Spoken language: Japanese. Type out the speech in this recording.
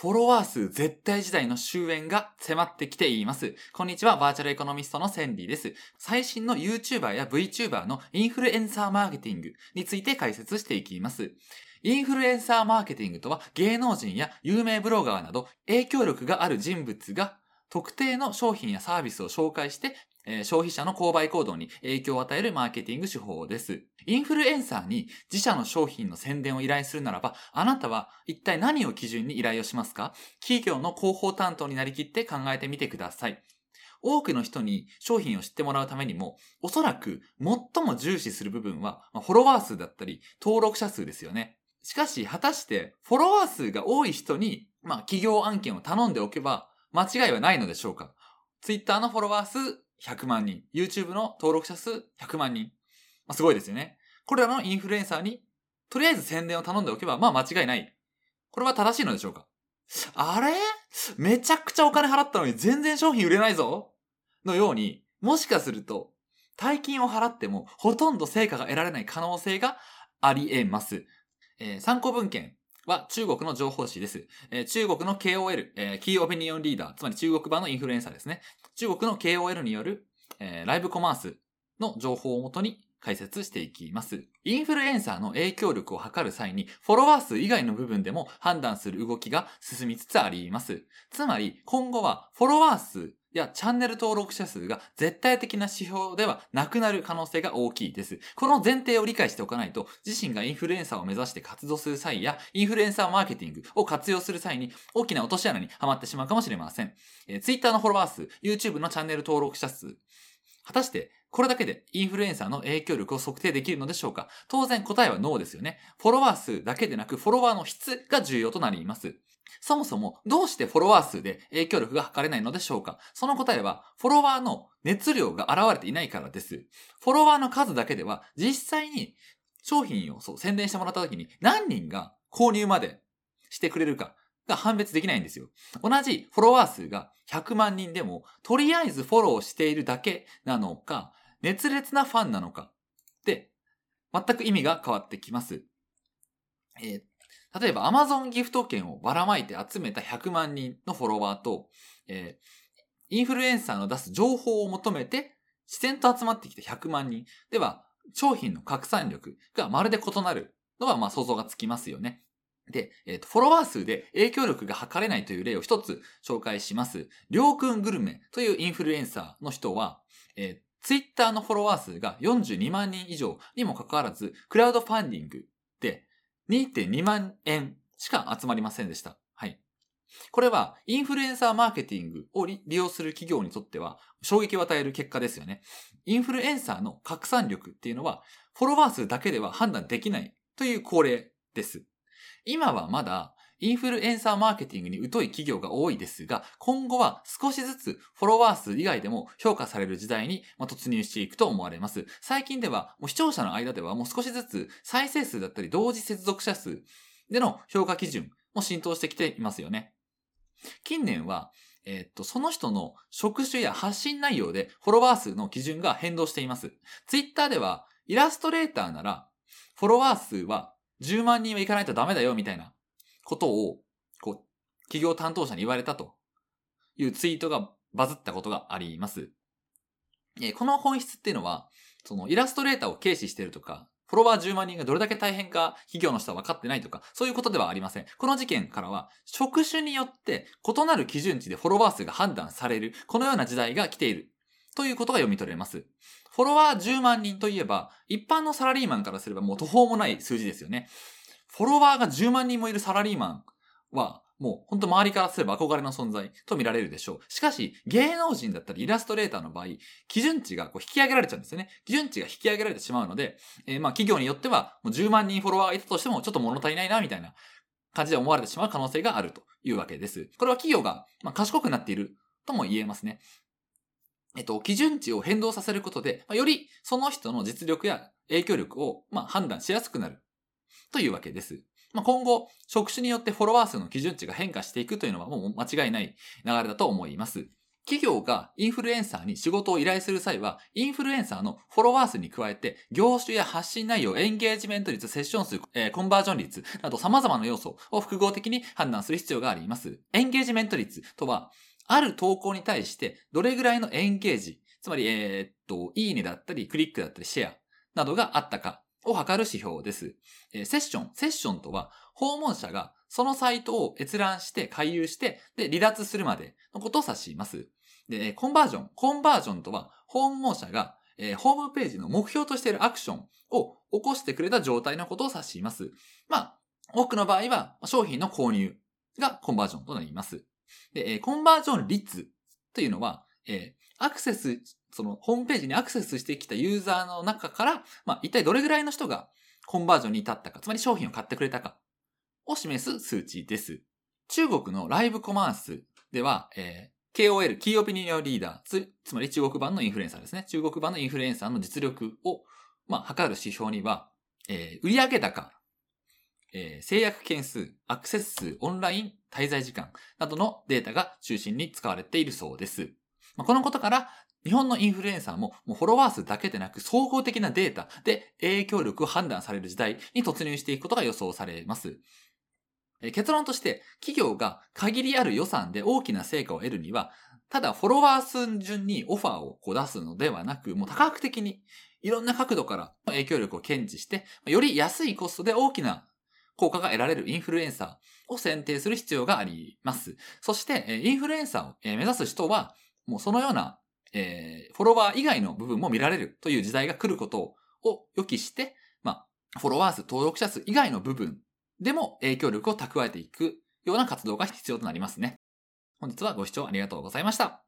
フォロワー数絶対時代の終焉が迫ってきています。こんにちは、バーチャルエコノミストのセンディです。最新の YouTuber や VTuber のインフルエンサーマーケティングについて解説していきます。インフルエンサーマーケティングとは芸能人や有名ブロガーなど影響力がある人物が特定の商品やサービスを紹介して、え消費者の購買行動に影響を与えるマーケティング手法です。インフルエンサーに自社の商品の宣伝を依頼するならば、あなたは一体何を基準に依頼をしますか？企業の広報担当になりきって考えてみてください。多くの人に商品を知ってもらうためにも、おそらく最も重視する部分は、フォロワー数だったり、登録者数ですよね。しかし、果たして、フォロワー数が多い人に、まあ、企業案件を頼んでおけば、間違いはないのでしょうか ?Twitter のフォロワー数100万人、YouTube の登録者数100万人。まあ、すごいですよね。これらのインフルエンサーに、とりあえず宣伝を頼んでおけば、まあ間違いない。これは正しいのでしょうか？あれ？めちゃくちゃお金払ったのに全然商品売れないぞ？のように、もしかすると、大金を払ってもほとんど成果が得られない可能性があり得ます。えー参考文献は中国の情報誌です。えー中国の KOL、えーキーオピニオンリーダー、つまり中国版のインフルエンサーですね。中国の KOL による、えーライブコマースの情報をもとに解説していきます。インフルエンサーの影響力を測る際に、フォロワー数以外の部分でも判断する動きが進みつつあります。つまり、今後はフォロワー数やチャンネル登録者数が絶対的な指標ではなくなる可能性が大きいです。この前提を理解しておかないと、自身がインフルエンサーを目指して活動する際や、インフルエンサーマーケティングを活用する際に、大きな落とし穴にはまってしまうかもしれません。えー Twitter のフォロワー数、YouTube のチャンネル登録者数、果たして、これだけでインフルエンサーの影響力を測定できるのでしょうか？当然答えはノーですよね。フォロワー数だけでなく、フォロワーの質が重要となります。そもそも、どうしてフォロワー数で影響力が測れないのでしょうか？その答えは、フォロワーの熱量が現れていないからです。フォロワーの数だけでは、実際に商品をそう宣伝してもらった時に何人が購入までしてくれるかが判別できないんですよ。同じフォロワー数が100万人でも、とりあえずフォローしているだけなのか、熱烈なファンなのかで、全く意味が変わってきます。えー例えば Amazon ギフト券をばらまいて集めた100万人のフォロワーと、えーインフルエンサーの出す情報を求めて自然と集まってきた100万人では、商品の拡散力がまるで異なるのはまあ想像がつきますよね。で、えーと、フォロワー数で影響力が測れないという例を一つ紹介します。りょうくんグルメというインフルエンサーの人は、えー、ツイッターのフォロワー数が42万人以上にもかかわらず、クラウドファンディングで2.2万円しか集まりませんでした。はい。これは、インフルエンサーマーケティングを利用する企業にとっては、衝撃を与える結果ですよね。インフルエンサーの拡散力っていうのは、フォロワー数だけでは判断できないという恒例です。今はまだ、インフルエンサーマーケティングに疎い企業が多いですが、今後は少しずつフォロワー数以外でも評価される時代に突入していくと思われます。最近では、視聴者の間ではもう少しずつ再生数だったり同時接続者数での評価基準も浸透してきていますよね。近年は、えっと、その人の職種や発信内容でフォロワー数の基準が変動しています。ツイッターでは、イラストレーターなら、フォロワー数は10万人はいかないとダメだよみたいなことを、こう、企業担当者に言われたというツイートがバズったことがあります。えこの本質っていうのは、そのイラストレーターを軽視してるとか、フォロワー10万人がどれだけ大変か企業の人は分かってないとか、そういうことではありません。この事件からは、職種によって異なる基準値でフォロワー数が判断される、このような時代が来ている。ということが読み取れます。フォロワー10万人といえば、一般のサラリーマンからすればもう途方もない数字ですよね。フォロワーが10万人もいるサラリーマンは、もう本当周りからすれば憧れの存在と見られるでしょう。しかし、芸能人だったりイラストレーターの場合、基準値がこう引き上げられちゃうんですよね。基準値が引き上げられてしまうので、えーまあ企業によってはもう10万人フォロワーがいたとしてもちょっと物足りないなみたいな感じで思われてしまう可能性があるというわけです。これは企業が、まあ、賢くなっているとも言えますね。えっと、基準値を変動させることで、よりその人の実力や影響力を、まあ、判断しやすくなるというわけです。まあ、今後、職種によってフォロワー数の基準値が変化していくというのはもう間違いない流れだと思います。企業がインフルエンサーに仕事を依頼する際は、インフルエンサーのフォロワー数に加えて、業種や発信内容、エンゲージメント率、セッション数、えー、コンバージョン率など様々な要素を複合的に判断する必要があります。エンゲージメント率とは、ある投稿に対してどれぐらいのエンゲージ、つまり、えー、っと、いいねだったり、クリックだったり、シェアなどがあったかを測る指標です。えー、セッション、セッションとは、訪問者がそのサイトを閲覧して、回遊して、で、離脱するまでのことを指します。で、コンバージョン。コンバージョンとは、訪問者が、えー、ホームページの目標としているアクションを起こしてくれた状態のことを指します。まあ、多くの場合は、商品の購入がコンバージョンとなります。で、えー、コンバージョン率というのは、えー、アクセス、その、ホームページにアクセスしてきたユーザーの中から、まあ、一体どれぐらいの人がコンバージョンに至ったか、つまり商品を買ってくれたかを示す数値です。中国のライブコマースでは、えー、KOL、キーオピニオンリーダーつ、つまり中国版のインフルエンサーですね。中国版のインフルエンサーの実力を、まあ、測る指標には、えー、売上高、えー、制約件数、アクセス数、オンライン滞在時間などのデータが中心に使われているそうです。まあ、このことから、日本のインフルエンサーももうフォロワー数だけでなく総合的なデータで影響力を判断される時代に突入していくことが予想されます。結論として、企業が限りある予算で大きな成果を得るには、ただフォロワー数順にオファーをこう出すのではなく、もう多角的にいろんな角度から影響力を検知して、より安いコストで大きな効果が得られるインフルエンサーを選定する必要があります。そして、インフルエンサーを目指す人は、もうそのような、えー、フォロワー以外の部分も見られるという時代が来ることを予期して、まあ、フォロワー数、登録者数以外の部分でも影響力を蓄えていくような活動が必要となりますね。本日はご視聴ありがとうございました。